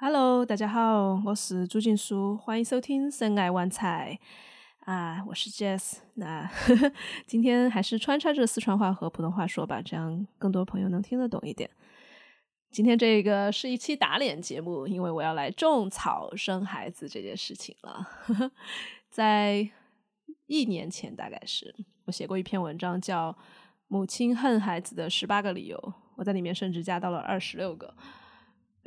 Hello，大家好，我是朱静书，欢迎收听《深爱万菜》啊，我是 Jess。那呵 呵今天还是穿插着四川话和普通话说吧，这样更多朋友能听得懂一点。今天这个是一期打脸节目，因为我要来种草生孩子这件事情了。在一年前，大概是我写过一篇文章，叫《母亲恨孩子的十八个理由》，我在里面甚至加到了二十六个。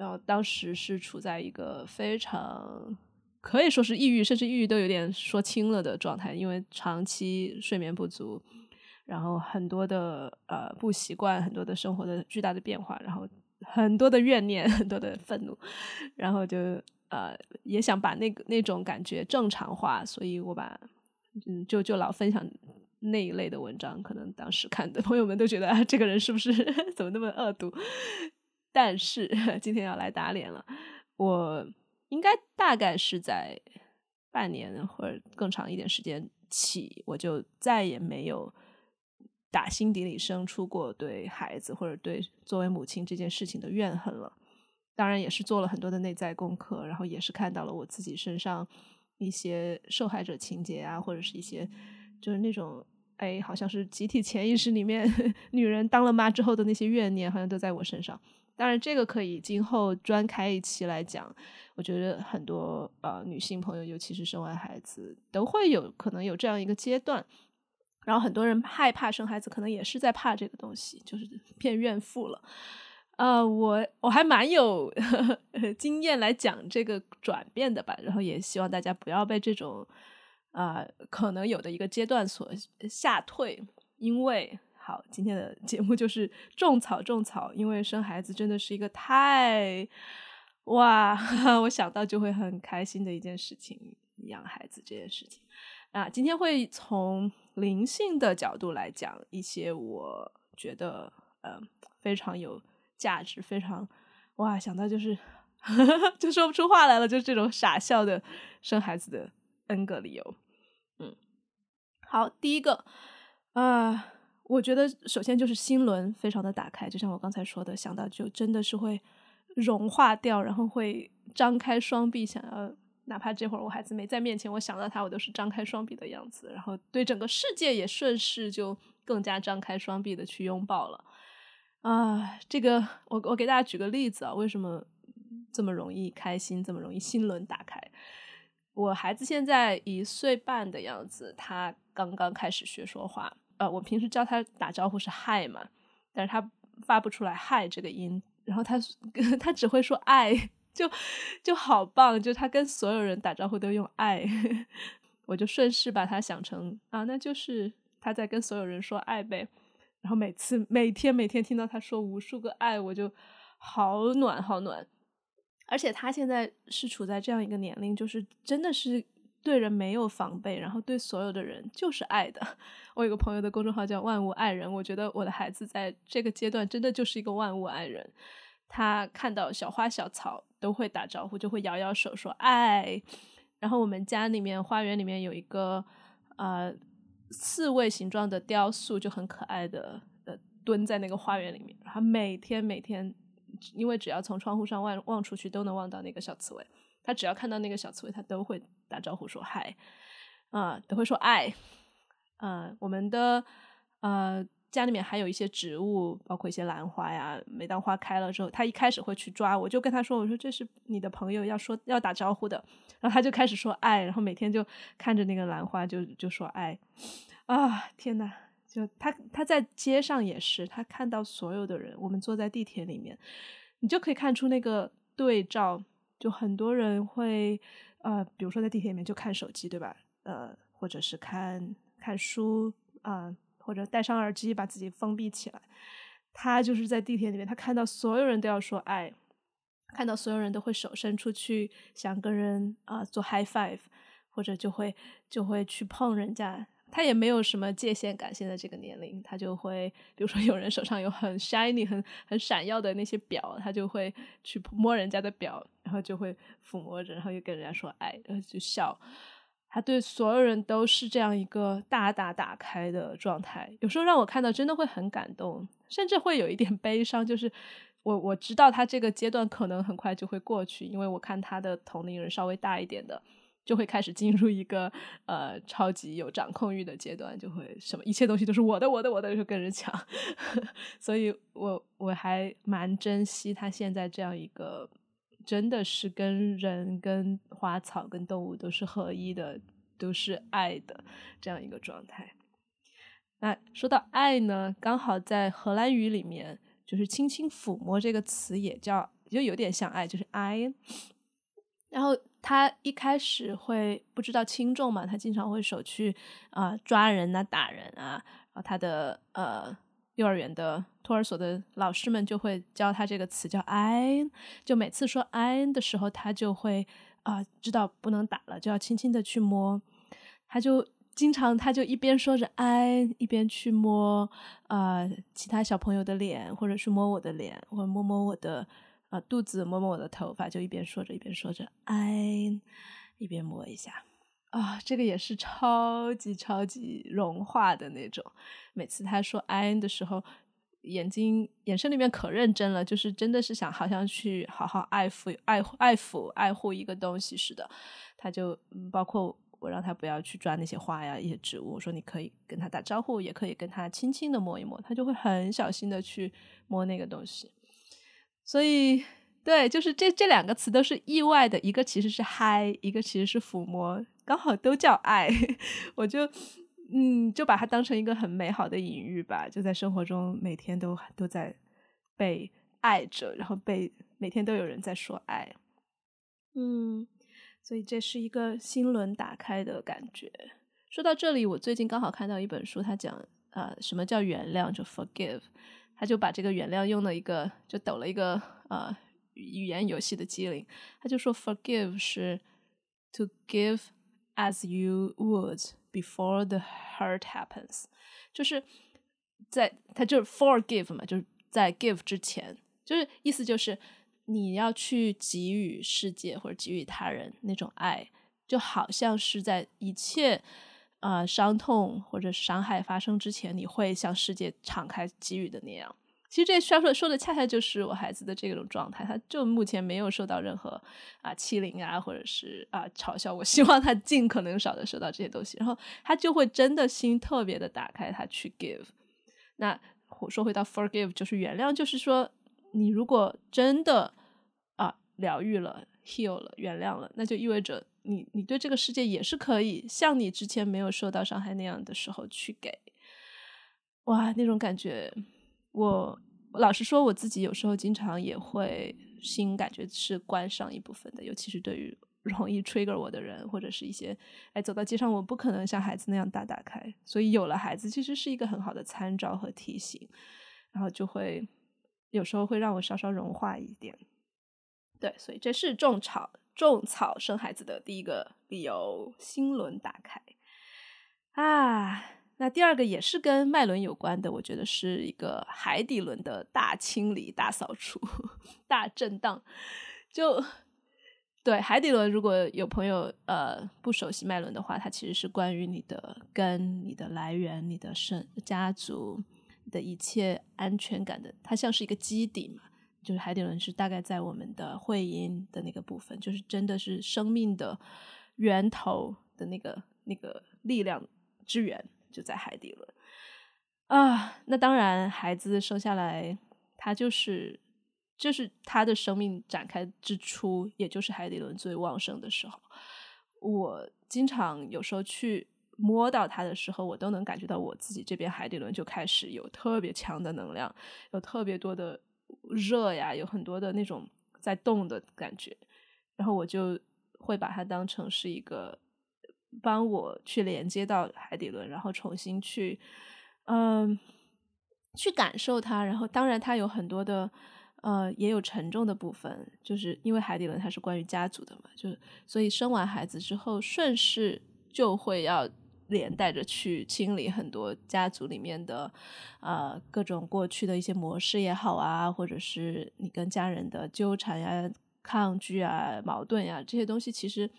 然后当时是处在一个非常可以说是抑郁，甚至抑郁都有点说轻了的状态，因为长期睡眠不足，然后很多的呃不习惯，很多的生活的巨大的变化，然后很多的怨念，很多的愤怒，然后就呃也想把那个那种感觉正常化，所以我把嗯就就老分享那一类的文章，可能当时看的朋友们都觉得啊这个人是不是 怎么那么恶毒？但是 今天要来打脸了，我应该大概是在半年或者更长一点时间起，我就再也没有打心底里生出过对孩子或者对作为母亲这件事情的怨恨了。当然也是做了很多的内在功课，然后也是看到了我自己身上一些受害者情节啊，或者是一些就是那种哎，好像是集体潜意识里面 女人当了妈之后的那些怨念，好像都在我身上。当然，这个可以今后专开一期来讲。我觉得很多呃女性朋友，尤其是生完孩子，都会有可能有这样一个阶段。然后很多人害怕生孩子，可能也是在怕这个东西，就是变怨妇了。呃，我我还蛮有呵 呵经验来讲这个转变的吧。然后也希望大家不要被这种啊可能有的一个阶段所吓退，因为。好，今天的节目就是种草种草，因为生孩子真的是一个太哇，我想到就会很开心的一件事情，养孩子这件事情啊。今天会从灵性的角度来讲一些我觉得呃非常有价值、非常哇想到就是 就说不出话来了，就是这种傻笑的生孩子的 N 个理由。嗯，好，第一个啊。我觉得首先就是心轮非常的打开，就像我刚才说的，想到就真的是会融化掉，然后会张开双臂，想要哪怕这会儿我孩子没在面前，我想到他，我都是张开双臂的样子，然后对整个世界也顺势就更加张开双臂的去拥抱了。啊，这个我我给大家举个例子啊，为什么这么容易开心，这么容易心轮打开？我孩子现在一岁半的样子，他刚刚开始学说话。呃，我平时教他打招呼是嗨嘛，但是他发不出来嗨这个音，然后他 他只会说爱，就就好棒，就他跟所有人打招呼都用爱，我就顺势把他想成啊，那就是他在跟所有人说爱呗。然后每次每天每天听到他说无数个爱，我就好暖好暖。而且他现在是处在这样一个年龄，就是真的是。对人没有防备，然后对所有的人就是爱的。我有个朋友的公众号叫“万物爱人”，我觉得我的孩子在这个阶段真的就是一个万物爱人。他看到小花小草都会打招呼，就会摇摇手说爱。然后我们家里面花园里面有一个呃刺猬形状的雕塑，就很可爱的呃蹲在那个花园里面。他每天每天，因为只要从窗户上望望出去，都能望到那个小刺猬。他只要看到那个小刺猬，他都会打招呼说嗨，啊，都会说爱，啊，我们的呃家里面还有一些植物，包括一些兰花呀。每当花开了之后，他一开始会去抓，我就跟他说：“我说这是你的朋友，要说要打招呼的。”然后他就开始说爱，然后每天就看着那个兰花就就说爱，啊，天呐，就他他在街上也是，他看到所有的人，我们坐在地铁里面，你就可以看出那个对照。就很多人会，呃，比如说在地铁里面就看手机，对吧？呃，或者是看看书啊，或者戴上耳机把自己封闭起来。他就是在地铁里面，他看到所有人都要说爱，看到所有人都会手伸出去想跟人啊做 high five，或者就会就会去碰人家。他也没有什么界限感，现在这个年龄，他就会，比如说有人手上有很 shiny、很很闪耀的那些表，他就会去摸人家的表，然后就会抚摸着，然后又跟人家说爱，然后就笑。他对所有人都是这样一个大大打开的状态，有时候让我看到真的会很感动，甚至会有一点悲伤，就是我我知道他这个阶段可能很快就会过去，因为我看他的同龄人稍微大一点的，就会开始进入一个呃超级有掌控欲的阶段，就会什么一切东西都是我的我的我的，就跟人抢。所以我我还蛮珍惜他现在这样一个，真的是跟人、跟花草、跟动物都是合一的，都是爱的这样一个状态。那说到爱呢，刚好在荷兰语里面。就是轻轻抚摸这个词也叫，就有点像爱，就是 I。然后他一开始会不知道轻重嘛，他经常会手去啊抓人啊打人啊。然后他的呃幼儿园的托儿所的老师们就会教他这个词叫 I，就每次说 I 的时候，他就会啊知道不能打了，就要轻轻的去摸，他就。经常他就一边说着“哎”，一边去摸啊其他小朋友的脸，或者是摸我的脸，或者摸摸我的啊肚子，摸摸我的头发，就一边说着一边说着“哎”，一边摸一下啊，这个也是超级超级融化的那种。每次他说“哎”的时候，眼睛眼神里面可认真了，就是真的是想好像去好好爱抚爱爱抚爱护一个东西似的。他就包括。我让他不要去抓那些花呀，一些植物。我说你可以跟他打招呼，也可以跟他轻轻的摸一摸，他就会很小心的去摸那个东西。所以，对，就是这这两个词都是意外的，一个其实是嗨，一个其实是抚摸，刚好都叫爱。我就嗯，就把它当成一个很美好的隐喻吧，就在生活中每天都都在被爱着，然后被每天都有人在说爱，嗯。所以这是一个心轮打开的感觉。说到这里，我最近刚好看到一本书，它讲呃什么叫原谅，就 forgive，他就把这个原谅用了一个就抖了一个呃语言游戏的机灵，他就说 forgive 是 to give as you would before the hurt happens，就是在他就是 forgive 嘛，就是在 give 之前，就是意思就是。你要去给予世界或者给予他人那种爱，就好像是在一切呃伤痛或者伤害发生之前，你会向世界敞开给予的那样。其实这销售说的恰恰就是我孩子的这种状态，他就目前没有受到任何啊欺凌啊，或者是啊嘲笑。我希望他尽可能少的受到这些东西，然后他就会真的心特别的打开，他去 give。那我说回到 forgive，就是原谅，就是说。你如果真的啊疗愈了、heal 了、原谅了，那就意味着你你对这个世界也是可以像你之前没有受到伤害那样的时候去给。哇，那种感觉，我老实说，我自己有时候经常也会心感觉是关上一部分的，尤其是对于容易 trigger 我的人，或者是一些哎走到街上我不可能像孩子那样大打开，所以有了孩子其实是一个很好的参照和提醒，然后就会。有时候会让我稍稍融化一点，对，所以这是种草种草生孩子的第一个理由，心轮打开啊。那第二个也是跟脉轮有关的，我觉得是一个海底轮的大清理、大扫除、大震荡。就对海底轮，如果有朋友呃不熟悉脉轮的话，它其实是关于你的根、你的来源、你的生家族。的一切安全感的，它像是一个基底嘛，就是海底轮是大概在我们的会阴的那个部分，就是真的是生命的源头的那个那个力量之源就在海底轮啊。那当然，孩子生下来，他就是就是他的生命展开之初，也就是海底轮最旺盛的时候。我经常有时候去。摸到它的时候，我都能感觉到我自己这边海底轮就开始有特别强的能量，有特别多的热呀，有很多的那种在动的感觉，然后我就会把它当成是一个帮我去连接到海底轮，然后重新去嗯去感受它。然后当然它有很多的呃也有沉重的部分，就是因为海底轮它是关于家族的嘛，就所以生完孩子之后顺势就会要。连带着去清理很多家族里面的，呃，各种过去的一些模式也好啊，或者是你跟家人的纠缠呀、抗拒啊、矛盾呀这些东西，其实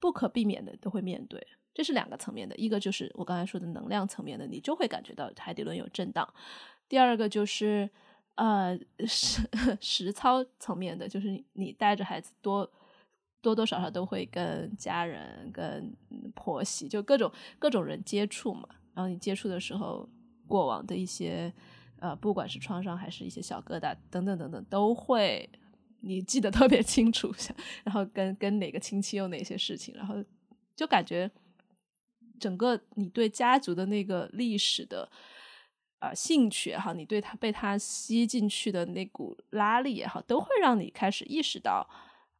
不可避免的都会面对。这是两个层面的，一个就是我刚才说的能量层面的，你就会感觉到海底轮有震荡；第二个就是，呃实 实操层面的，就是你带着孩子多多多少少都会跟家人、跟婆媳就各种各种人接触嘛。然后你接触的时候，过往的一些呃，不管是创伤还是一些小疙瘩等等等等，都会你记得特别清楚。然后跟跟哪个亲戚有哪些事情，然后就感觉整个你对家族的那个历史的。啊，兴趣也好，你对他被他吸进去的那股拉力也好，都会让你开始意识到，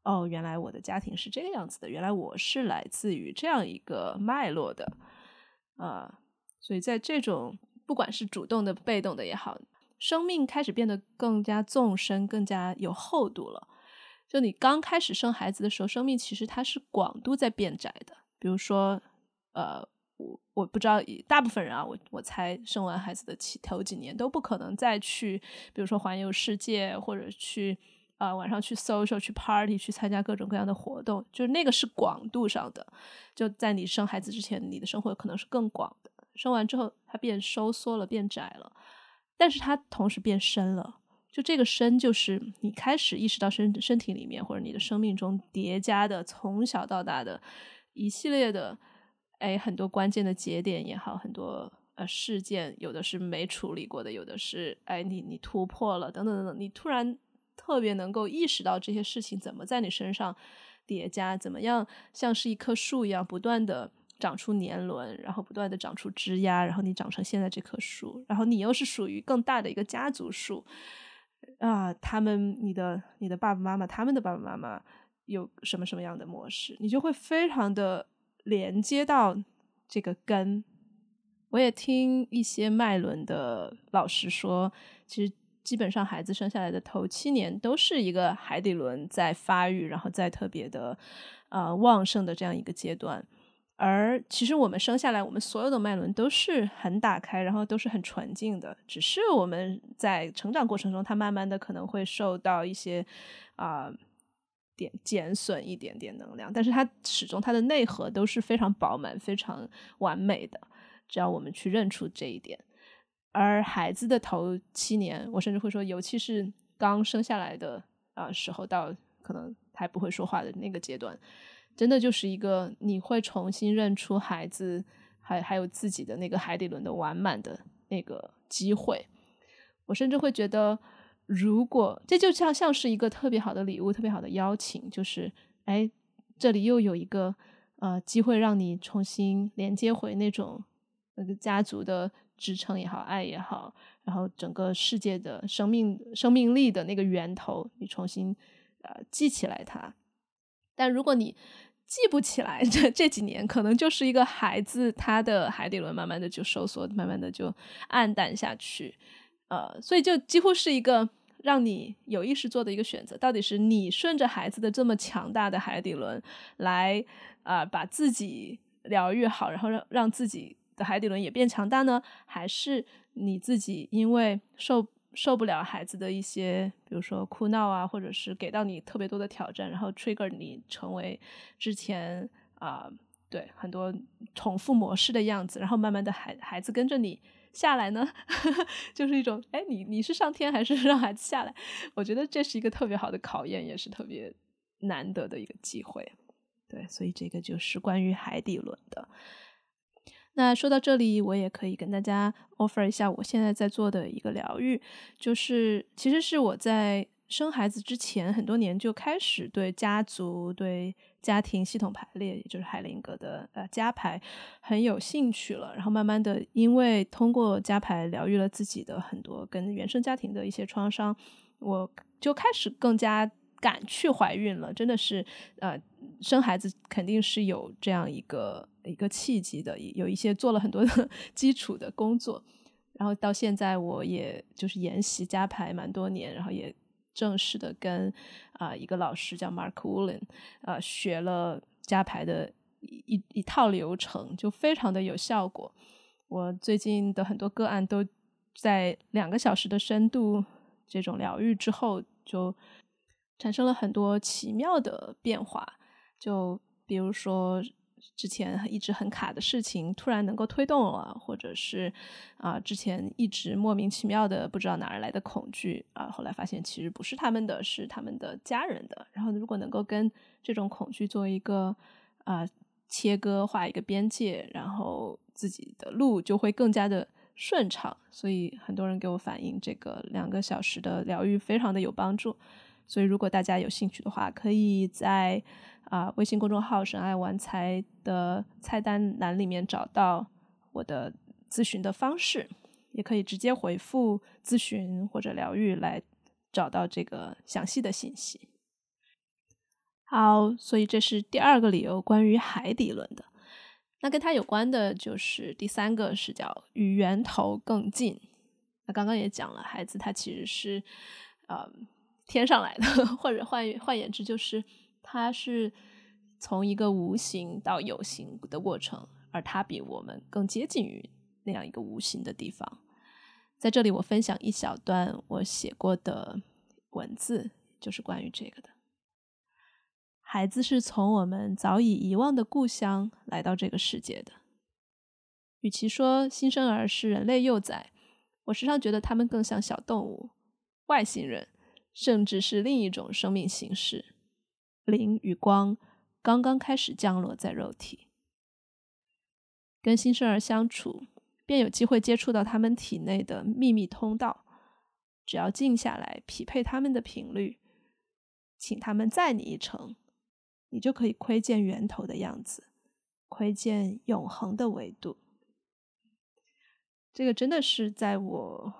哦，原来我的家庭是这个样子的，原来我是来自于这样一个脉络的，啊，所以在这种不管是主动的、被动的也好，生命开始变得更加纵深、更加有厚度了。就你刚开始生孩子的时候，生命其实它是广度在变窄的，比如说，呃。我我不知道，大部分人啊，我我猜生完孩子的起头几年都不可能再去，比如说环游世界，或者去啊晚上去 social 去 party 去参加各种各样的活动，就是那个是广度上的。就在你生孩子之前，你的生活可能是更广的，生完之后它变收缩了，变窄了，但是它同时变深了。就这个深，就是你开始意识到身身体里面或者你的生命中叠加的从小到大的一系列的。哎，很多关键的节点也好，很多呃事件，有的是没处理过的，有的是哎你你突破了，等等等等，你突然特别能够意识到这些事情怎么在你身上叠加，怎么样像是一棵树一样不断的长出年轮，然后不断的长出枝丫，然后你长成现在这棵树，然后你又是属于更大的一个家族树啊，他们你的你的爸爸妈妈，他们的爸爸妈妈有什么什么样的模式，你就会非常的。连接到这个根，我也听一些脉轮的老师说，其实基本上孩子生下来的头七年都是一个海底轮在发育，然后在特别的呃旺盛的这样一个阶段。而其实我们生下来，我们所有的脉轮都是很打开，然后都是很纯净的，只是我们在成长过程中，它慢慢的可能会受到一些啊。点减损一点点能量，但是它始终它的内核都是非常饱满、非常完美的。只要我们去认出这一点，而孩子的头七年，我甚至会说，尤其是刚生下来的啊时候，到可能还不会说话的那个阶段，真的就是一个你会重新认出孩子，还还有自己的那个海底轮的完满的那个机会。我甚至会觉得。如果这就像像是一个特别好的礼物，特别好的邀请，就是哎，这里又有一个呃机会让你重新连接回那种那个家族的支撑也好，爱也好，然后整个世界的生命生命力的那个源头，你重新呃记起来它。但如果你记不起来，这这几年可能就是一个孩子他的海底轮慢慢的就收缩，慢慢的就暗淡下去，呃，所以就几乎是一个。让你有意识做的一个选择，到底是你顺着孩子的这么强大的海底轮来啊，把自己疗愈好，然后让让自己的海底轮也变强大呢？还是你自己因为受受不了孩子的一些，比如说哭闹啊，或者是给到你特别多的挑战，然后 trigger 你成为之前啊，对很多重复模式的样子，然后慢慢的孩孩子跟着你。下来呢，就是一种哎，你你是上天还是 让孩子下来？我觉得这是一个特别好的考验，也是特别难得的一个机会。对，所以这个就是关于海底轮的。那说到这里，我也可以跟大家 offer 一下我现在在做的一个疗愈，就是其实是我在生孩子之前很多年就开始对家族对。家庭系统排列，也就是海灵格的呃家排，很有兴趣了。然后慢慢的，因为通过家排疗愈了自己的很多跟原生家庭的一些创伤，我就开始更加敢去怀孕了。真的是，呃，生孩子肯定是有这样一个一个契机的，有一些做了很多的 基础的工作。然后到现在，我也就是研习加排蛮多年，然后也。正式的跟啊一个老师叫 Mark Woolen，呃学了加排的一一套流程，就非常的有效果。我最近的很多个案都在两个小时的深度这种疗愈之后，就产生了很多奇妙的变化。就比如说之前一直很卡的事情突然能够推动了，或者是啊之前一直莫名其妙的不知道哪儿来的恐惧啊，后来发现其实不是他们的，是他们的家人的。然后如果能够跟这种恐惧做一个啊切割，画一个边界，然后自己的路就会更加的顺畅。所以很多人给我反映，这个两个小时的疗愈非常的有帮助。所以如果大家有兴趣的话，可以在。啊，微信公众号“神爱玩财”的菜单栏里面找到我的咨询的方式，也可以直接回复“咨询”或者“疗愈”来找到这个详细的信息。好，所以这是第二个理由，关于海底轮的。那跟它有关的就是第三个视角，与源头更近。那刚刚也讲了，孩子他其实是呃天上来的，或者换换言之就是。它是从一个无形到有形的过程，而它比我们更接近于那样一个无形的地方。在这里，我分享一小段我写过的文字，就是关于这个的。孩子是从我们早已遗忘的故乡来到这个世界的。与其说新生儿是人类幼崽，我时常觉得他们更像小动物、外星人，甚至是另一种生命形式。灵与光刚刚开始降落在肉体，跟新生儿相处，便有机会接触到他们体内的秘密通道。只要静下来，匹配他们的频率，请他们载你一程，你就可以窥见源头的样子，窥见永恒的维度。这个真的是在我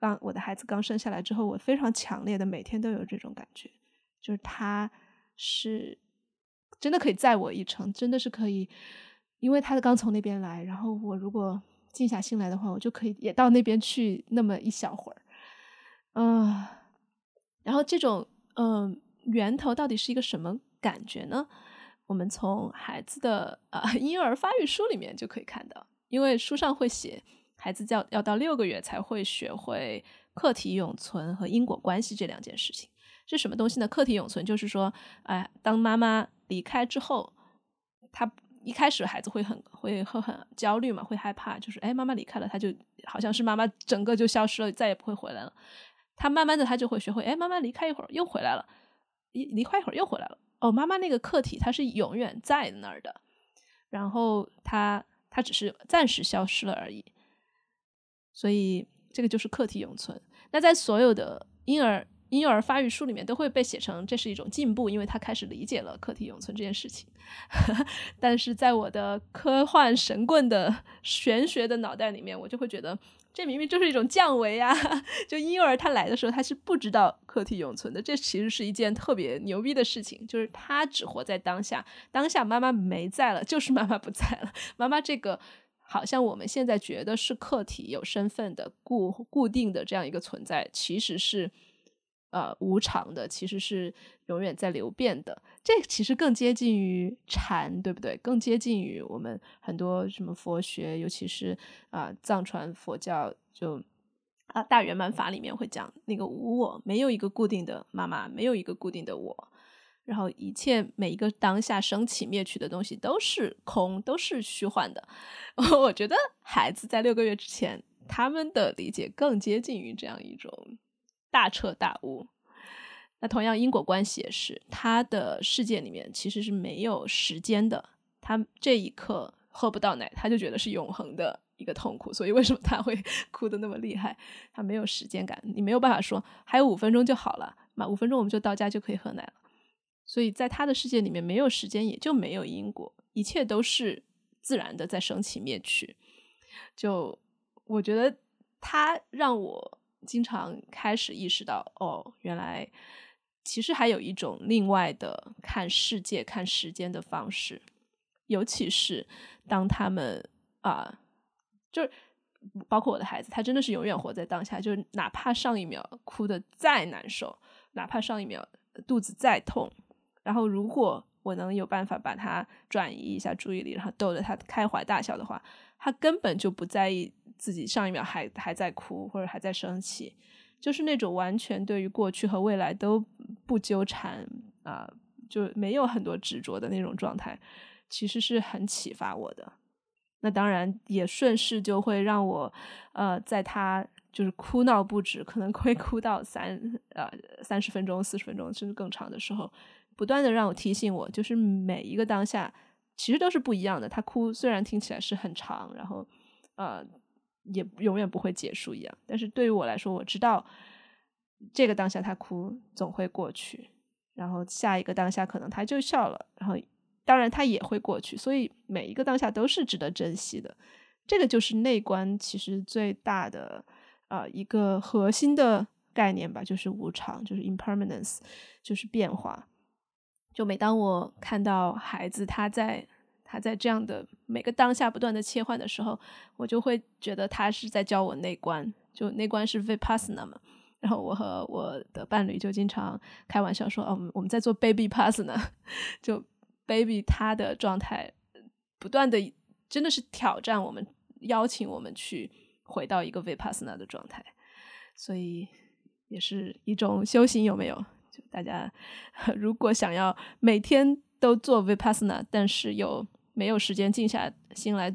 刚我的孩子刚生下来之后，我非常强烈的每天都有这种感觉，就是他。是，真的可以载我一程，真的是可以，因为他刚从那边来，然后我如果静下心来的话，我就可以也到那边去那么一小会儿，嗯，然后这种嗯源头到底是一个什么感觉呢？我们从孩子的啊 婴儿发育书里面就可以看到，因为书上会写，孩子要要到六个月才会学会课题永存和因果关系这两件事情。是什么东西呢？客体永存就是说，哎，当妈妈离开之后，他一开始孩子会很会会很焦虑嘛，会害怕，就是哎，妈妈离开了，他就好像是妈妈整个就消失了，再也不会回来了。他慢慢的他就会学会，哎，妈妈离开一会儿又回来了，离离开一会儿又回来了。哦，妈妈那个客体它是永远在那儿的，然后他他只是暂时消失了而已。所以这个就是客体永存。那在所有的婴儿。婴幼儿发育书里面都会被写成这是一种进步，因为他开始理解了课题永存这件事情。但是在我的科幻神棍的玄学的脑袋里面，我就会觉得这明明就是一种降维啊！就婴幼儿他来的时候，他是不知道课题永存的，这其实是一件特别牛逼的事情，就是他只活在当下，当下妈妈没在了，就是妈妈不在了，妈妈这个好像我们现在觉得是客体有身份的固固定的这样一个存在，其实是。呃，无常的其实是永远在流变的，这其实更接近于禅，对不对？更接近于我们很多什么佛学，尤其是啊藏传佛教，就啊大圆满法里面会讲那个无我，没有一个固定的妈妈，没有一个固定的我，然后一切每一个当下升起灭去的东西都是空，都是虚幻的。我觉得孩子在六个月之前，他们的理解更接近于这样一种。大彻大悟，那同样因果关系也是，他的世界里面其实是没有时间的。他这一刻喝不到奶，他就觉得是永恒的一个痛苦。所以为什么他会 哭的那么厉害？他没有时间感，你没有办法说还有五分钟就好了，嘛五分钟我们就到家就可以喝奶了。所以在他的世界里面，没有时间也就没有因果，一切都是自然的在升起灭去。就我觉得他让我。经常开始意识到，哦，原来其实还有一种另外的看世界、看时间的方式，尤其是当他们啊，就是包括我的孩子，他真的是永远活在当下，就是哪怕上一秒哭的再难受，哪怕上一秒肚子再痛，然后如果我能有办法把他转移一下注意力，然后逗得他开怀大笑的话，他根本就不在意。自己上一秒还还在哭或者还在生气，就是那种完全对于过去和未来都不纠缠啊，就没有很多执着的那种状态。其实是很启发我的。那当然也顺势就会让我，呃，在他就是哭闹不止，可能会哭到三呃三十分钟、四十分钟甚至更长的时候，不断的让我提醒我，就是每一个当下其实都是不一样的。他哭虽然听起来是很长，然后呃也永远不会结束一样，但是对于我来说，我知道这个当下他哭总会过去，然后下一个当下可能他就笑了，然后。当然，他也会过去，所以每一个当下都是值得珍惜的。这个就是内观其实最大的呃一个核心的概念吧，就是无常，就是 impermanence，就是变化。就每当我看到孩子他在他在这样的每个当下不断的切换的时候，我就会觉得他是在教我内观。就内观是 vipassana 嘛，然后我和我的伴侣就经常开玩笑说：“哦，我们在做 baby passana。”就 baby 他的状态不断的真的是挑战我们，邀请我们去回到一个 vipassana 的状态，所以也是一种修行，有没有？就大家 如果想要每天都做 vipassana，但是又没有时间静下心来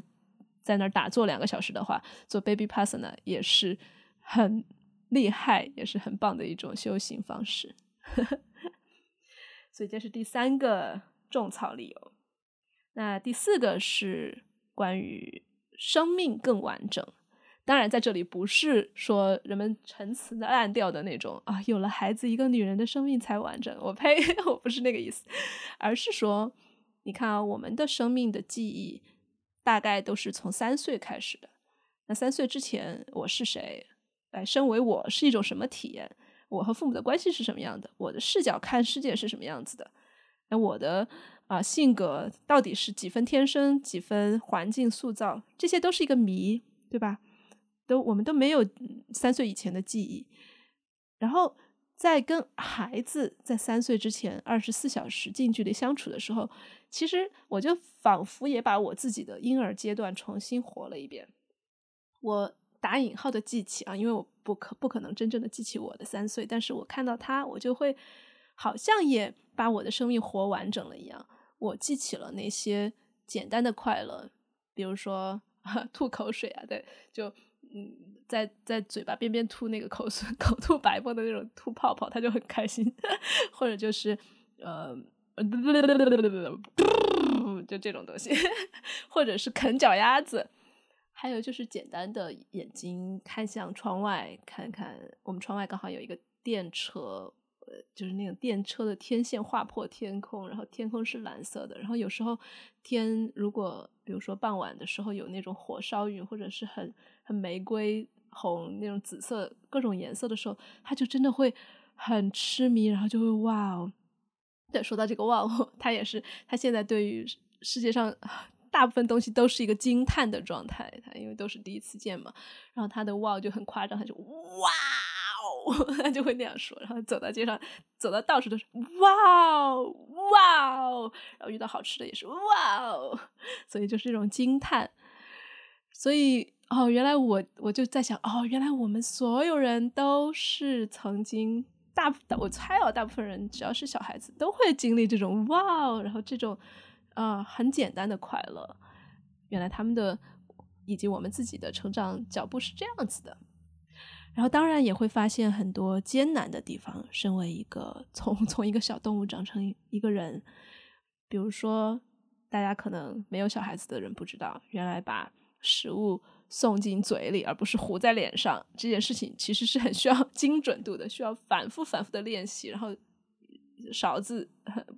在那儿打坐两个小时的话，做 baby passana 也是很厉害，也是很棒的一种修行方式。所以这是第三个。种草理由，那第四个是关于生命更完整。当然，在这里不是说人们陈词滥调的那种啊，有了孩子，一个女人的生命才完整。我呸，我不是那个意思，而是说，你看啊，我们的生命的记忆大概都是从三岁开始的。那三岁之前，我是谁？来，身为我是一种什么体验？我和父母的关系是什么样的？我的视角看世界是什么样子的？那我的啊性格到底是几分天生，几分环境塑造？这些都是一个谜，对吧？都我们都没有三岁以前的记忆。然后在跟孩子在三岁之前二十四小时近距离相处的时候，其实我就仿佛也把我自己的婴儿阶段重新活了一遍。我打引号的记起啊，因为我不可不可能真正的记起我的三岁，但是我看到他，我就会好像也。把我的生命活完整了一样，我记起了那些简单的快乐，比如说 吐口水啊，对，就嗯，在在嘴巴边边吐那个口水，口吐白沫的那种吐泡泡，他就很开心，或者就是呃，就这种东西，或者是啃脚丫子，还有就是简单的眼睛看向窗外，看看我们窗外刚好有一个电车。就是那种电车的天线划破天空，然后天空是蓝色的。然后有时候天如果比如说傍晚的时候有那种火烧云，或者是很很玫瑰红那种紫色各种颜色的时候，他就真的会很痴迷，然后就会哇哦。对，说到这个哇哦，他也是他现在对于世界上大部分东西都是一个惊叹的状态，他因为都是第一次见嘛。然后他的哇就很夸张，他就哇。他就会那样说，然后走到街上，走到到处都是哇哦哇哦，然后遇到好吃的也是哇哦，所以就是一种惊叹。所以哦，原来我我就在想，哦，原来我们所有人都是曾经大，我猜哦，大部分人只要是小孩子都会经历这种哇哦，然后这种啊很简单的快乐。原来他们的以及我们自己的成长脚步是这样子的。然后当然也会发现很多艰难的地方。身为一个从 从一个小动物长成一个人，比如说大家可能没有小孩子的人不知道，原来把食物送进嘴里而不是糊在脸上这件事情，其实是很需要 精准度的，需要反复反复的练习。然后勺子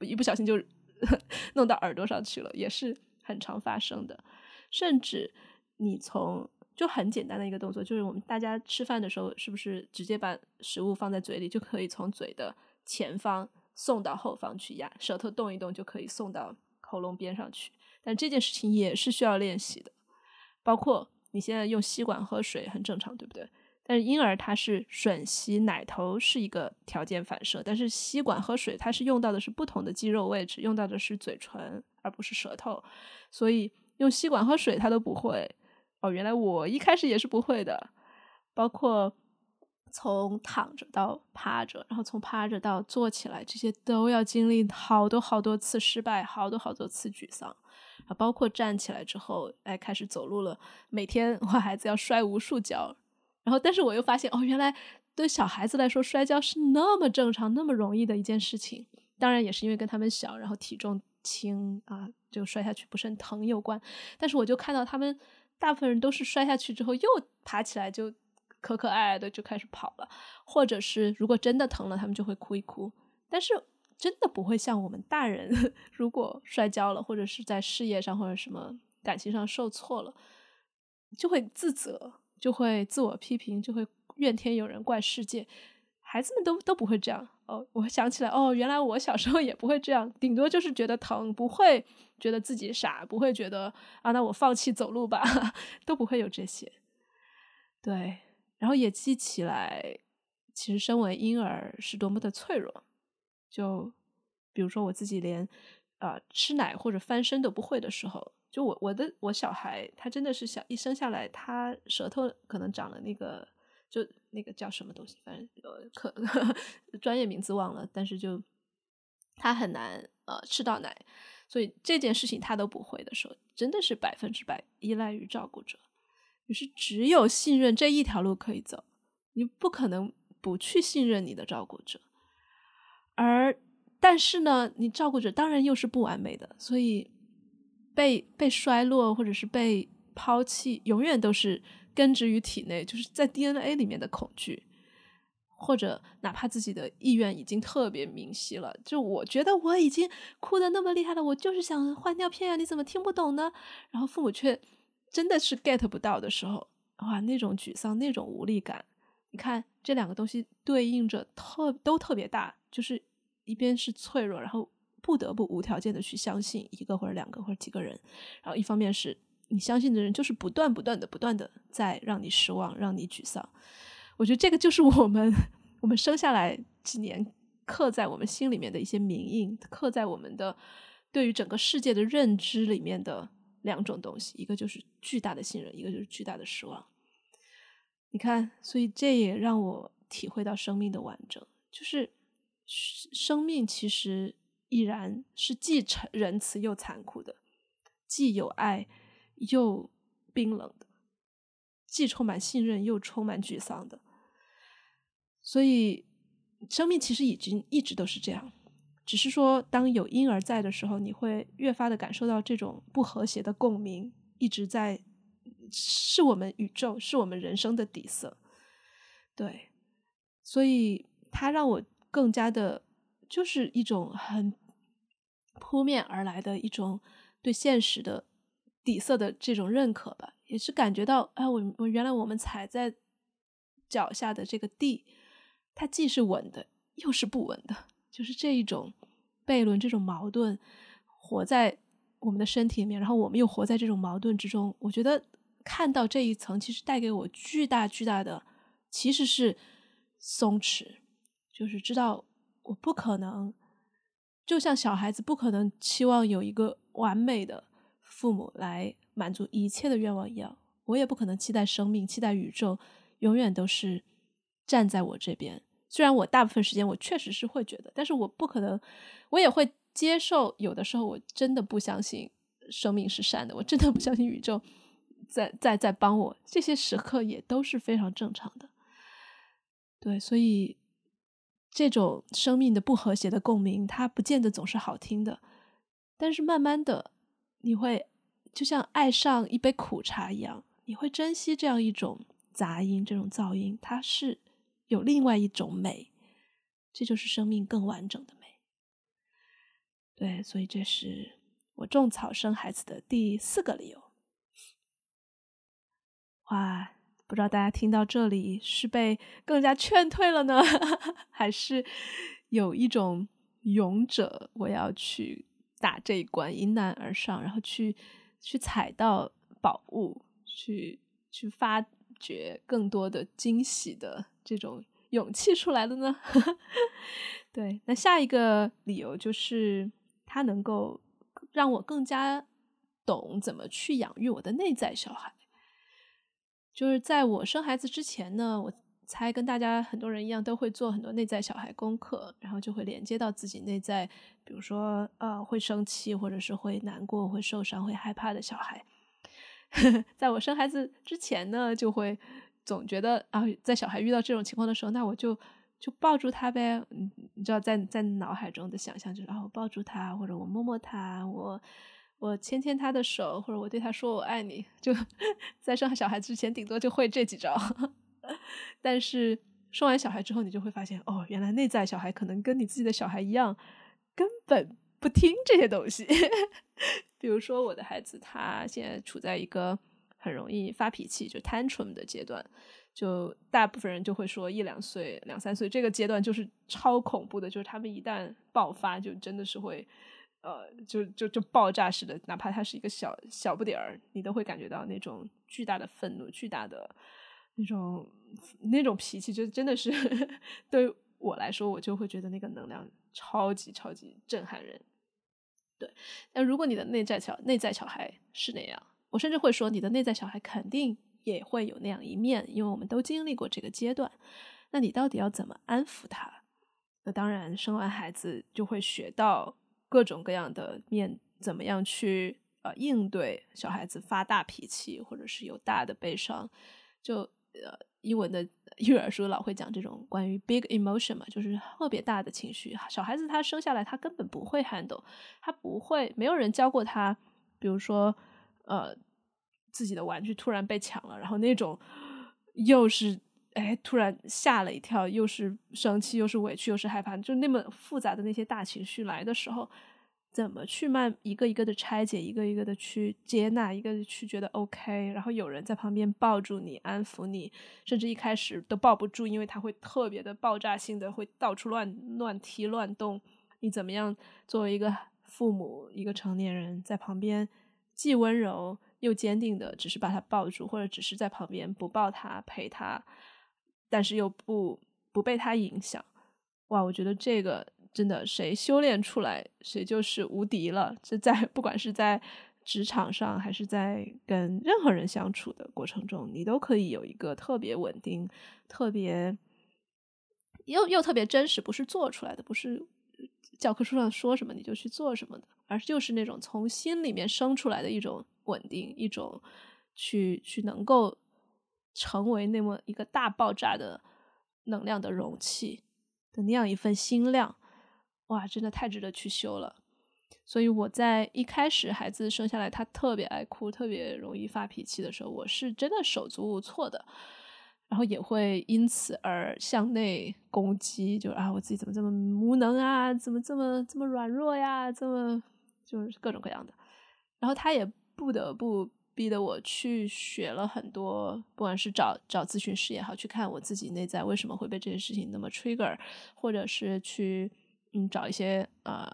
一不小心就 弄到耳朵上去了，也是很常发生的。甚至你从就很简单的一个动作，就是我们大家吃饭的时候，是不是直接把食物放在嘴里，就可以从嘴的前方送到后方去压，舌头动一动就可以送到喉咙边上去。但这件事情也是需要练习的。包括你现在用吸管喝水很正常，对不对？但是婴儿他是吮吸奶头是一个条件反射，但是吸管喝水它是用到的是不同的肌肉位置，用到的是嘴唇而不是舌头，所以用吸管喝水他都不会。哦，原来我一开始也是不会的，包括从躺着到趴着，然后从趴着到坐起来，这些都要经历好多好多次失败，好多好多次沮丧，啊，包括站起来之后，哎，开始走路了，每天我孩子要摔无数跤，然后但是我又发现，哦，原来对小孩子来说摔跤是那么正常、那么容易的一件事情。当然也是因为跟他们小，然后体重轻啊，就摔下去不是很疼有关。但是我就看到他们大部分人都是摔下去之后又爬起来，就可可爱爱的就开始跑了，或者是如果真的疼了，他们就会哭一哭。但是真的不会像我们大人，如果摔跤了，或者是在事业上或者什么感情上受挫了，就会自责，就会自我批评，就会怨天尤人怪世界。孩子们都都不会这样哦，我想起来哦，原来我小时候也不会这样，顶多就是觉得疼，不会觉得自己傻，不会觉得啊，那我放弃走路吧，都不会有这些。对，然后也记起来，其实身为婴儿是多么的脆弱。就比如说我自己连啊吃奶或者翻身都不会的时候，就我我的我小孩他真的是小一生下来，他舌头可能长了那个。就那个叫什么东西，反正呃，可 专业名字忘了，但是就他很难呃吃到奶，所以这件事情他都不会的时候，真的是百分之百依赖于照顾者，于是只有信任这一条路可以走，你不可能不去信任你的照顾者，而但是呢，你照顾者当然又是不完美的，所以被被衰落或者是被抛弃，永远都是。根植于体内，就是在 DNA 里面的恐惧，或者哪怕自己的意愿已经特别明晰了，就我觉得我已经哭的那么厉害了，我就是想换尿片啊，你怎么听不懂呢？然后父母却真的是 get 不到的时候，哇，那种沮丧，那种无力感，你看这两个东西对应着特都特别大，就是一边是脆弱，然后不得不无条件的去相信一个或者两个或者几个人，然后一方面是。你相信的人就是不断不断的不断的在让你失望，让你沮丧。我觉得这个就是 我们我们生下来几年刻在我们心里面的一些铭印，刻在我们的对于整个世界的认知里面的两种东西，一个就是巨大的信任，一个就是巨大的失望。你看，所以这也让我体会到生命的完整，就是生命其实依然是既仁慈又残酷的，既有爱。又冰冷的，既充满信任又充满沮丧的，所以生命其实已经一直都是这样，只是说当有婴儿在的时候，你会越发的感受到这种不和谐的共鸣一直在，是我们宇宙，是我们人生的底色。对，所以它让我更加的，就是一种很扑面而来的一种对现实的。底色的这种认可吧，也是感觉到，哎，我我原来我们踩在脚下的这个地，它既是稳的，又是不稳的，就是这一种悖论，这种矛盾，活在我们的身体里面，然后我们又活在这种矛盾之中。我觉得看到这一层，其实带给我巨大巨大的，其实是松弛，就是知道我不可能，就像小孩子不可能期望有一个完美的。父母来满足一切的愿望一样，我也不可能期待生命、期待宇宙永远都是站在我这边。虽然我大部分时间我确实是会觉得，但是我不可能，我也会接受。有的时候我真的不相信生命是善的，我真的不相信宇宙在在在帮我。这些时刻也都是非常正常的。对，所以这种生命的不和谐的共鸣，它不见得总是好听的，但是慢慢的你会。就像爱上一杯苦茶一样，你会珍惜这样一种杂音，这种噪音，它是有另外一种美，这就是生命更完整的美。对，所以这是我种草生孩子的第四个理由。哇，不知道大家听到这里是被更加劝退了呢，还是有一种勇者我要去打这一关，迎难而上，然后去。去采到宝物，去去发掘更多的惊喜的这种勇气出来了呢？对，那下一个理由就是它能够让我更加懂怎么去养育我的内在小孩。就是在我生孩子之前呢，我猜跟大家很多人一样，都会做很多内在小孩功课，然后就会连接到自己内在，比如说呃会生气，或者是会难过、会受伤、会害怕的小孩。在我生孩子之前呢，就会总觉得啊，在小孩遇到这种情况的时候，那我就就抱住他呗。嗯，你知道，在在脑海中的想象就是啊，我抱住他，或者我摸摸他，我我牵牵他的手，或者我对他说我爱你。就 在生小孩之前，顶多就会这几招。但是生完小孩之后，你就会发现，哦，原来内在小孩可能跟你自己的小孩一样，根本不听这些东西。比如说，我的孩子他现在处在一个很容易发脾气，就 tantrum 的阶段。就大部分人就会说，一两岁、两三岁这个阶段就是超恐怖的，就是他们一旦爆发，就真的是会，呃，就就就爆炸式的，哪怕他是一个小小不点儿，你都会感觉到那种巨大的愤怒、巨大的那种那种脾气，就真的是 对我来说，我就会觉得那个能量超级超级震撼人。对，但如果你的内在小内在小孩是那样，我甚至会说你的内在小孩肯定也会有那样一面，因为我们都经历过这个阶段。那你到底要怎么安抚他？那当然，生完孩子就会学到各种各样的面，怎么样去呃应对小孩子发大脾气，或者是有大的悲伤，就呃。英文的育儿书老会讲这种关于 big emotion 嘛，就是特别大的情绪。小孩子他生下来他根本不会 handle，他不会，没有人教过他。比如说，呃，自己的玩具突然被抢了，然后那种又是哎突然吓了一跳，又是生气，又是委屈，又是害怕，就那么复杂的那些大情绪来的时候。怎么去慢一个一个的拆解，一个一个的去接纳，一个去觉得 OK，然后有人在旁边抱住你，安抚你，甚至一开始都抱不住，因为他会特别的爆炸性的，会到处乱乱踢乱动。你怎么样作为一个父母，一个成年人在旁边，既温柔又坚定的，只是把他抱住，或者只是在旁边不抱他陪他，但是又不不被他影响。哇，我觉得这个。真的，谁修炼出来，谁就是无敌了。这在 不管是在职场上，还是在跟任何人相处的过程中，你都可以有一个特别稳定、特别又又特别真实，不是做出来的，不是教科书上说什么你就去做什么的，而就是那种从心里面生出来的一种稳定，一种去去能够成为那么一个大爆炸的能量的容器的那样一份心量。哇，真的太值得去修了。所以我在一开始孩子生下来，他特别爱哭，特别容易发脾气的时候，我是真的手足无措的，然后也会因此而向内攻击，就啊，我自己怎么这么无能啊，怎么这么这么软弱呀，这么就是各种各样的。然后他也不得不逼得我去学了很多，不管是找找咨询师也好，去看我自己内在为什么会被这些事情那么 trigger，或者是去。嗯，找一些呃，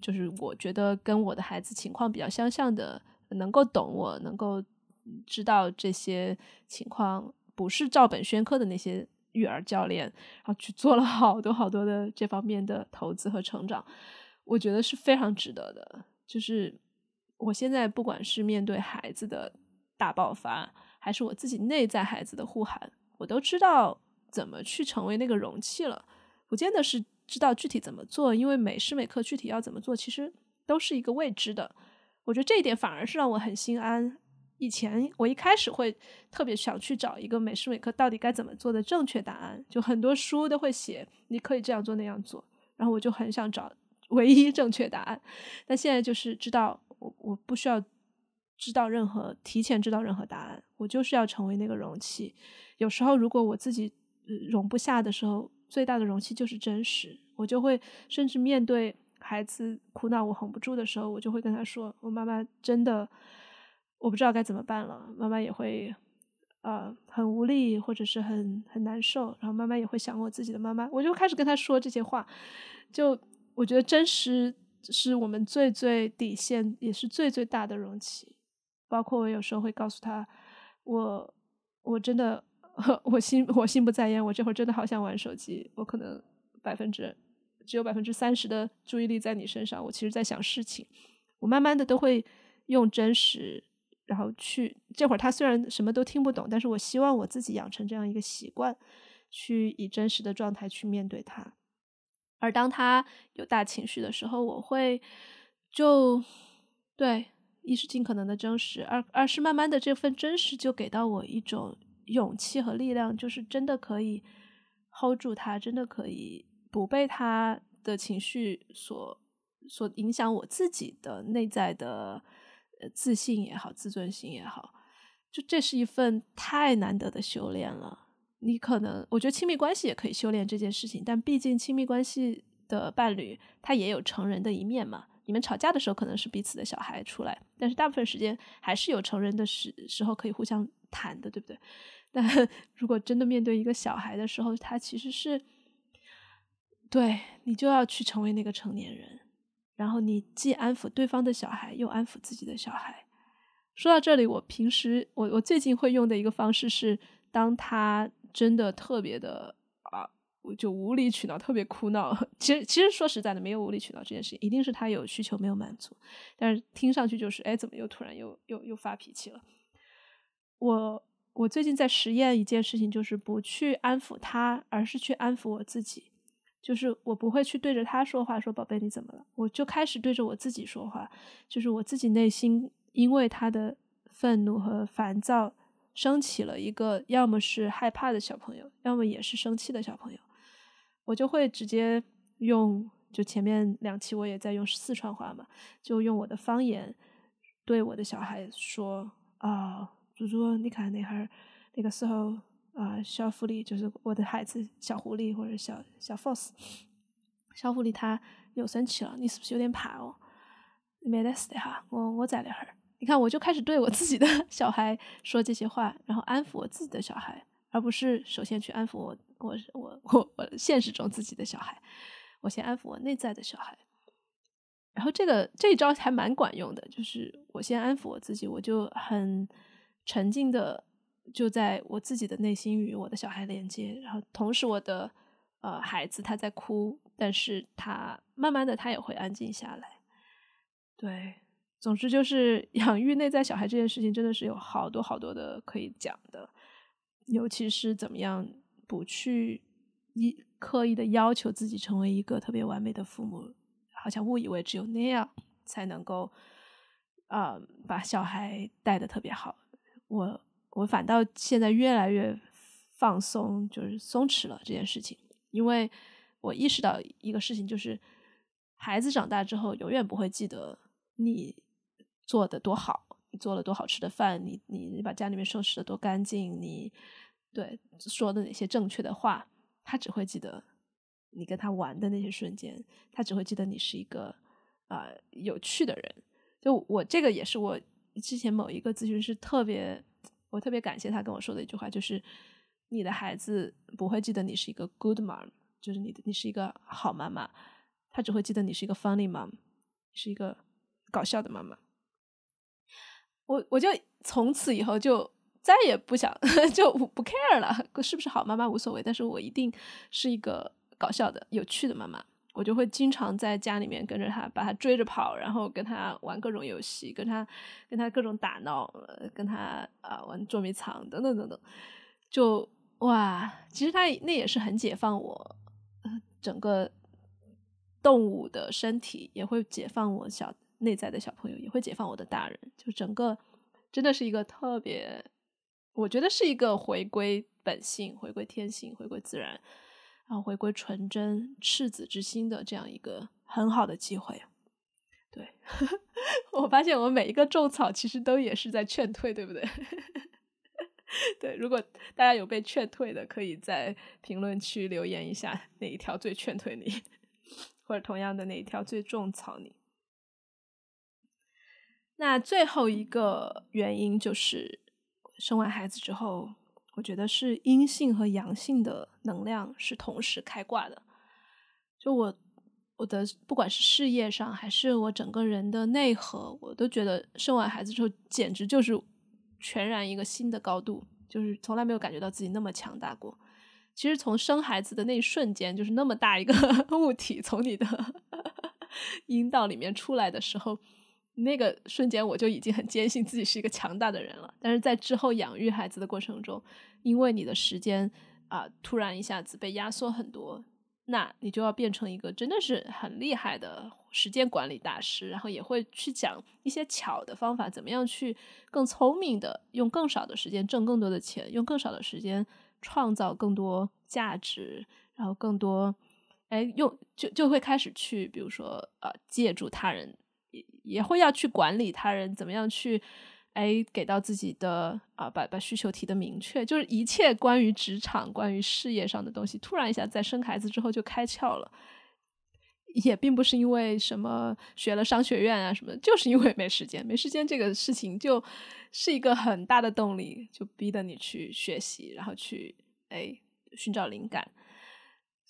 就是我觉得跟我的孩子情况比较相像的，能够懂我，能够知道这些情况不是照本宣科的那些育儿教练，然后去做了好多好多的这方面的投资和成长，我觉得是非常值得的。就是我现在不管是面对孩子的大爆发，还是我自己内在孩子的呼喊，我都知道怎么去成为那个容器了，不见得是。知道具体怎么做，因为每时每刻具体要怎么做，其实都是一个未知的。我觉得这一点反而是让我很心安。以前我一开始会特别想去找一个每时每刻到底该怎么做的正确答案，就很多书都会写你可以这样做那样做，然后我就很想找唯一正确答案。但现在就是知道我我不需要知道任何提前知道任何答案，我就是要成为那个容器。有时候如果我自己容不下的时候。最大的容器就是真实，我就会甚至面对孩子哭闹我哄不住的时候，我就会跟他说：“我妈妈真的我不知道该怎么办了。”妈妈也会呃很无力或者是很很难受，然后妈妈也会想我自己的妈妈，我就开始跟他说这些话。就我觉得真实是我们最最底线，也是最最大的容器。包括我有时候会告诉他，我我真的。我心我心不在焉，我这会儿真的好想玩手机。我可能百分之只有百分之三十的注意力在你身上，我其实在想事情。我慢慢的都会用真实然后去这会儿他虽然什么都听不懂，但是我希望我自己养成这样一个习惯，去以真实的状态去面对他。而当他有大情绪的时候，我会就对一是尽可能的真实，二二是慢慢的这份真实就给到我一种勇气和力量，就是真的可以 hold 住他，真的可以不被他的情绪所所影响我自己的内在的。自信也好，自尊心也好，就这是一份太难得的修炼了。你可能，我觉得亲密关系也可以修炼这件事情，但毕竟亲密关系的伴侣他也有成人的一面嘛。你们吵架的时候可能是彼此的小孩出来，但是大部分时间还是有成人的时时候可以互相谈的，对不对？但 如果真的面对一个小孩的时候，他其实是对你就要去成为那个成年人。然后你既安抚对方的小孩，又安抚自己的小孩。说到这里，我平时我我最近会用的一个方式是，当他真的特别的，就无理取闹，特别哭闹。其实其实说实在的，没有无理取闹这件事情，一定是他有需求没有满足。但是听上去就是，哎，怎么又突然又又又发脾气了？我我最近在实验一件事情，就是不去安抚他，而是去安抚我自己。就是我不会去对着他说话，说宝贝你怎么了？我就开始对着我自己说话，就是我自己内心因为他的愤怒和烦躁，升起了一个要么是害怕的小朋友，要么也是生气的小朋友，我就会直接用，就前面两期我也在用四川话嘛，就用我的方言对我的小孩说啊，猪猪，你看那会儿那个时候。啊，小狐狸就是我的孩子，小狐狸或者小小 force，小狐狸它又生气了，你是不是有点怕哦？没得事的哈，我我在那会儿。你看，我就开始对我自己的 小孩说这些话，然后安抚我自己的小孩，而不是首先去安抚我我我我我现实中自己的小孩，我先安抚我内在的小孩。然后这个这一招还蛮管用的，就是我先安抚我自己，我就很沉静的。就在我自己的内心与我的小孩连接，然后同时我的呃孩子他在哭，但是他慢慢的他也会安静下来。对，总之就是 养育内在小孩这件事情真的是有好多好多的可以讲的，尤其是怎么样不去一刻意的要求自己成为一个特别完美的父母，好像误以为只有那样才能够啊把小孩带的特别好。我。我反倒现在越来越放松，就是松弛了这件事情，因为我意识到一个事情，就是孩子长大之后永远不会记得你做的多好，做了多好吃的饭，你你你把家里面收拾的多干净，你对说的哪些正确的话，他只会记得你跟他玩的那些瞬间，他只会记得你是一个啊有趣的人。就我这个也是我之前某一个咨询师特别。我特别感谢他跟我说的一句话，就是你的孩子不会记得你是一个 good mom，就是你的你是一个好妈妈，他只会记得你是一个 funny mom，是一个搞笑的妈妈。我我就从此以后就再也不想 就不 care 了，是不是好妈妈无所谓，但是我一定是一个搞笑的、有趣的妈妈。我就会经常在家里面跟着他，把他追着跑，然后跟他玩各种游戏，跟他跟他各种打闹，跟他啊玩捉迷藏等等等等。就哇，其实他那也是很解放我，整个动物的身体也会解放我小内在的小朋友，也会解放我的大人。就整个真的是一个特别，我觉得是一个回归本性、回归天性、回归自然。然后回归纯真、赤子之心的这样一个很好的机会，对 我发现我们每一个种草其实都也是在劝退，对不对？对，如果大家有被劝退的，可以在评论区留言一下哪一条最劝退你，或者同样的哪一条最种草你。那最后一个原因就是生完孩子之后。我觉得是阴性和阳性的能量是同时开挂的。就我我的不管是事业上还是我整个人的内核，我都觉得生完孩子之后简直就是全然一个新的高度，就是从来没有感觉到自己那么强大过。其实从生孩子的那一瞬间，就是那么大一个 物体从你的 阴道里面出来的时候，那个瞬间我就已经很坚信自己是一个强大的人了。但是在之后养育孩子的过程中，因为你的时间啊突然一下子被压缩很多，那你就要变成一个真的是很厉害的时间管理大师，然后也会去讲一些巧的方法，怎么样去更聪明的用更少的时间挣更多的钱，用更少的时间创造更多价值，然后更多哎用就就会开始去，比如说呃借助他人。也会要去管理他人，怎么样去，哎，给到自己的啊，把把需求提的明确，就是一切关于职场、关于事业上的东西，突然一下在生孩子之后就开窍了，也并不是因为什么学了商学院啊什么，就是因为没时间，没时间这个事情就是一个很大的动力，就逼得你去学习，然后去哎寻找灵感。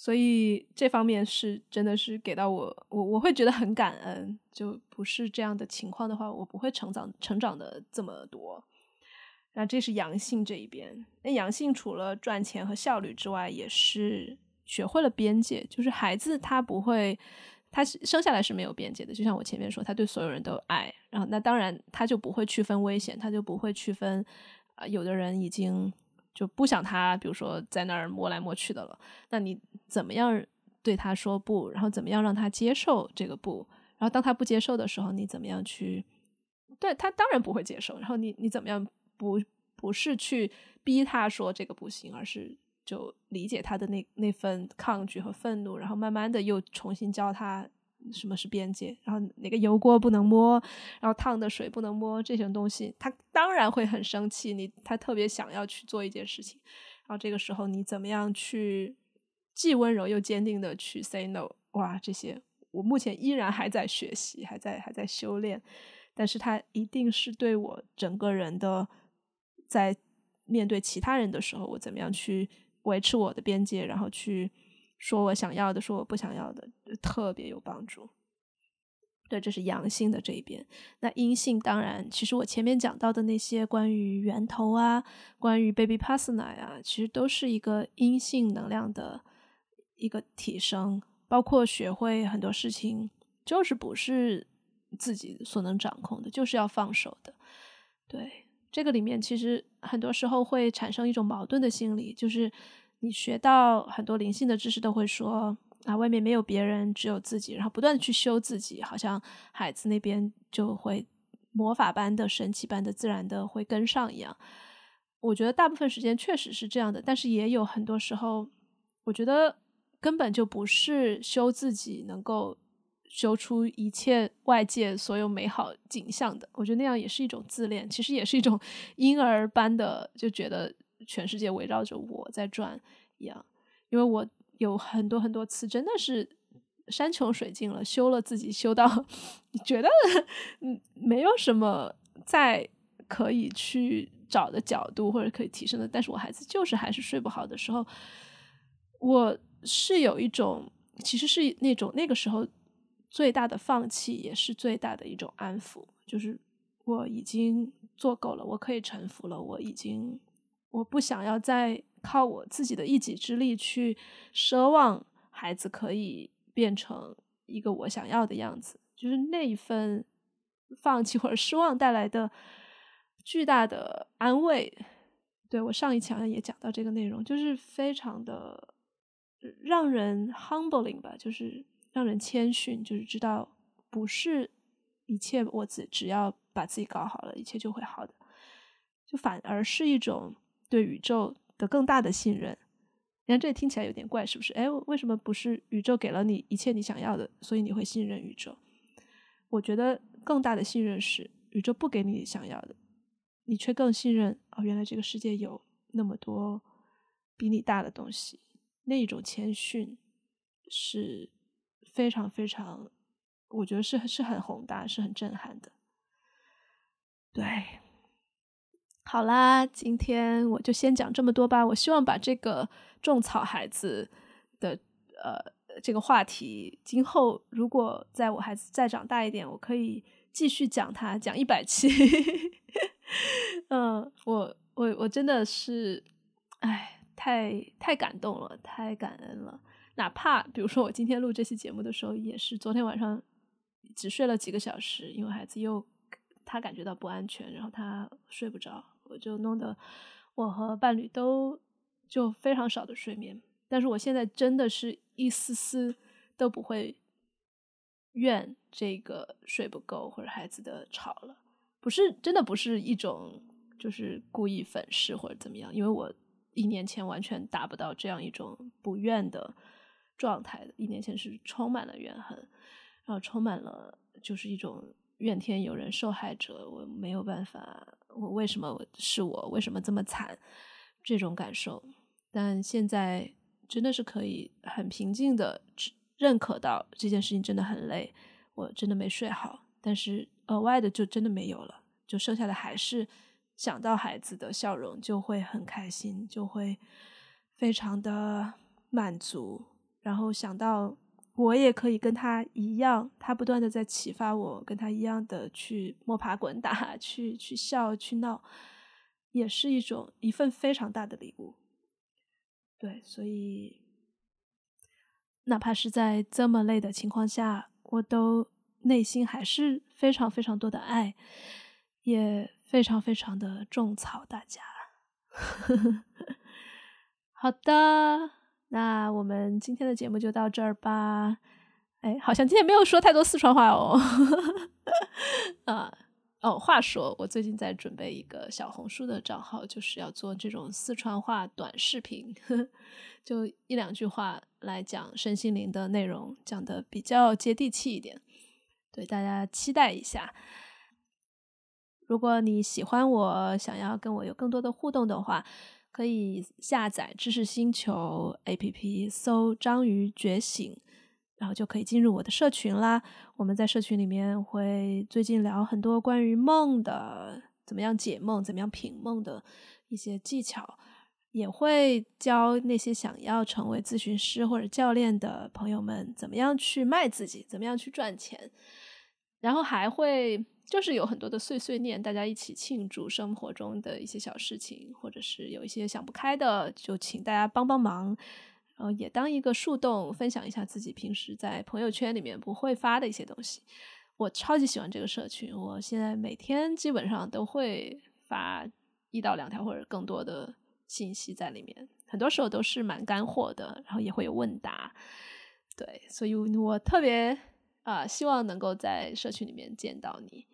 所以这方面是真的是给到我，我我会觉得很感恩。就不是这样的情况的话，我不会成长成长的这么多。那这是阳性这一边。那阳性除了赚钱和效率之外，也是学会了边界。就是孩子他不会，他生下来是没有边界的。就像我前面说，他对所有人都爱。然后那当然他就不会区分危险，他就不会区分啊，有的人已经。就不想他，比如说在那儿摸来摸去的了。那你怎么样对他说不？然后怎么样让他接受这个不？然后当他不接受的时候，你怎么样去？对他当然不会接受。然后你你怎么样不不是去逼他说这个不行，而是就理解他的那那份抗拒和愤怒，然后慢慢的又重新教他。什么是边界？然后哪个油锅不能摸？然后烫的水不能摸？这些东西，他当然会很生气。你他特别想要去做一件事情，然后这个时候你怎么样去既温柔又坚定的去 say no？哇，这些我目前依然还在学习，还在还在修炼。但是他一定是对我整个人的，在面对其他人的时候，我怎么样去维持我的边界，然后去。说我想要的，说我不想要的，特别有帮助。对，这是阳性的这一边。那阴性当然，其实我前面讲到的那些关于源头啊，关于 baby pasna 呀，其实都是一个阴性能量的一个提升。包括学会很多事情，就是不是自己所能掌控的，就是要放手的。对，这个里面其实很多时候会产生一种矛盾的心理，就是。你学到很多灵性的知识，都会说啊，外面没有别人，只有自己，然后不断的去修自己，好像孩子那边就会魔法般的、神奇般的、自然的会跟上一样。我觉得大部分时间确实是这样的，但是也有很多时候，我觉得根本就不是修自己能够修出一切外界所有美好景象的。我觉得那样也是一种自恋，其实也是一种 婴儿般的就觉得。全世界围绕着我在转一样，因为我有很多很多次真的是山穷水尽了，修了自己修到你觉得嗯没有什么再可以去找的角度或者可以提升的，但是我孩子就是还是睡不好的时候，我是有一种其实是那种那个时候最大的放弃，也是最大的一种安抚，就是我已经做够了，我可以臣服了，我已经。我不想要再靠我自己的一己之力去奢望孩子可以变成一个我想要的样子，就是那一份放弃或者失望带来的巨大的安慰。对我上一期好像也讲到这个内容，就是非常的让人 humbling 吧，就是让人谦逊，就是知道不是一切我只只要把自己搞好了，一切就会好的，就反而是一种。对宇宙的更大的信任，你看这听起来有点怪，是不是？哎，为什么不是宇宙给了你一切你想要的，所以你会信任宇宙？我觉得更大的信任是宇宙不给你想要的，你却更信任哦，原来这个世界有那么多比你大的东西。那一种谦逊是非常非常，我觉得是是很宏大，是很震撼的。对。好啦，今天我就先讲这么多吧。我希望把这个种草孩子的呃这个话题，今后如果在我孩子再长大一点，我可以继续讲他，讲一百期。嗯，我我我真的是，哎，太太感动了，太感恩了。哪怕比如说我今天录这期节目的时候，也是昨天晚上只睡了几个小时，因为孩子又他感觉到不安全，然后他睡不着，我就弄得我和伴侣都就非常少的睡眠。但是我现在真的是一丝丝都不会怨这个睡不够或者孩子的吵了，不是真的不是一种就是故意粉饰或者怎么样，因为我一年前完全达不到这样一种不怨的状态的，一年前是充满了怨恨，然后充满了就是一种怨天尤人、受害者，我没有办法，我为什么是我为什么这么惨这种感受，但现在。真的是可以很平静的认可到这件事情真的很累，我真的没睡好，但是额外的就真的没有了，就剩下的还是想到孩子的笑容就会很开心，就会非常的满足，然后想到我也可以跟他一样，他不断的在启发我，跟他一样的去摸爬滚打，去去笑去闹，也是一种一份非常大的礼物。对，所以哪怕是在这么累的情况下，我都内心还是非常非常多的爱，也非常非常的种草大家。好的，那我们今天的节目就到这儿吧。哎，好像今天没有说太多四川话哦。啊。哦，话说我最近在准备一个小红书的账号，就是要做这种四川话短视频，就一两句话来讲身心灵的内容，讲的比较接地气一点，对大家期待一下。如果你喜欢我，想要跟我有更多的互动的话，可以下载知识星球 APP，搜“章鱼觉醒”。然后就可以进入我的社群啦。我们在社群里面会最近聊很多关于梦的，怎么样解梦，怎么样品梦的一些技巧，也会教那些想要成为咨询师或者教练的朋友们怎么样去卖自己，怎么样去赚钱。然后还会就是有很多的碎碎念，大家一起庆祝生活中的一些小事情，或者是有一些想不开的，就请大家帮帮忙。然后也当一个树洞，分享一下自己平时在朋友圈里面不会发的一些东西。我超级喜欢这个社群，我现在每天基本上都会发一到两条或者更多的信息在里面，很多时候都是蛮干货的，然后也会有问答。对，所以我特别啊，希望能够在社群里面见到你。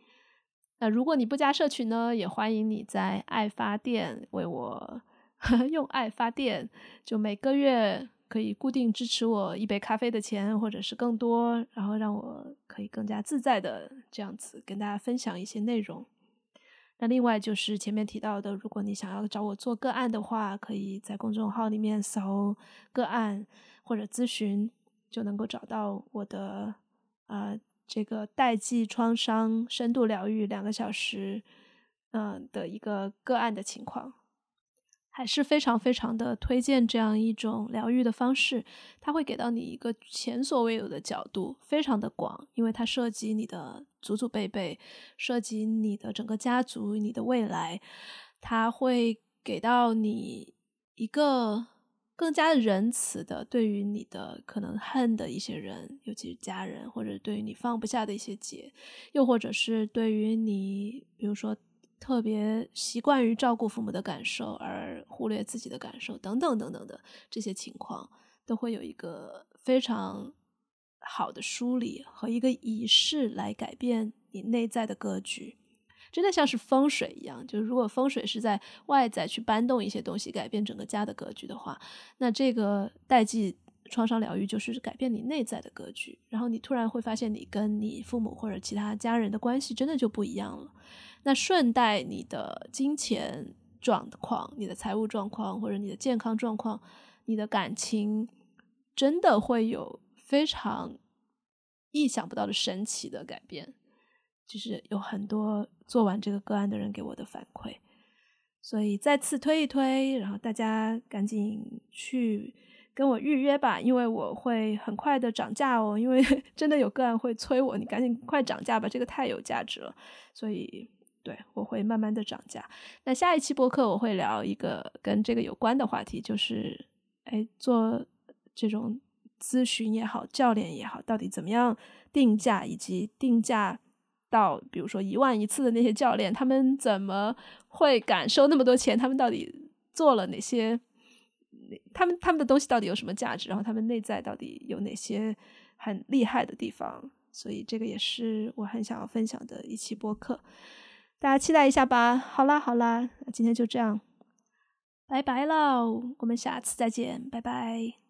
那如果你不加社群呢，也欢迎你在爱发电为我。用爱发电，就每个月可以固定支持我一杯咖啡的钱，或者是更多，然后让我可以更加自在的这样子跟大家分享一些内容。那另外就是前面提到的，如果你想要找我做个案的话，可以在公众号里面搜“个案”或者咨询，就能够找到我的呃这个代际创伤深度疗愈两个小时嗯的一个个案的情况。还是非常非常的推荐这样一种疗愈的方式，它会给到你一个前所未有的角度，非常的广，因为它涉及你的祖祖辈辈，涉及你的整个家族，你的未来，它会给到你一个更加仁慈的对于你的可能恨的一些人，尤其是家人，或者对于你放不下的一些结，又或者是对于你，比如说。特别习惯于照顾父母的感受而忽略自己的感受，等等等等的这些情况，都会有一个非常好的梳理和一个仪式来改变你内在的格局，真的像是风水一样。就是如果风水是在外在去搬动一些东西，改变整个家的格局的话，那这个代际创伤疗愈就是改变你内在的格局，然后你突然会发现你跟你父母或者其他家人的关系真的就不一样了。那顺带你的金钱状况、你的财务状况或者你的健康状况、你的感情，真的会有非常意想不到的神奇的改变。就是有很多做完这个个案的人给我的反馈，所以再次推一推，然后大家赶紧去跟我预约吧，因为我会很快的涨价哦。因为 真的有个案会催我，你赶紧快涨价吧，这个太有价值了，所以。对，我会慢慢的涨价。那下一期播客我会聊一个跟这个有关的话题，就是，哎，做这种咨询也好，教练也好，到底怎么样定价，以及定价到比如说一万一次的那些教练，他们怎么会敢收那么多钱？他们到底做了哪些？他们他们的东西到底有什么价值？然后他们内在到底有哪些很厉害的地方？所以这个也是我很想要分享的一期播客，大家期待一下吧。好啦好啦，今天就这样，拜拜喽，我们下次再见，拜拜。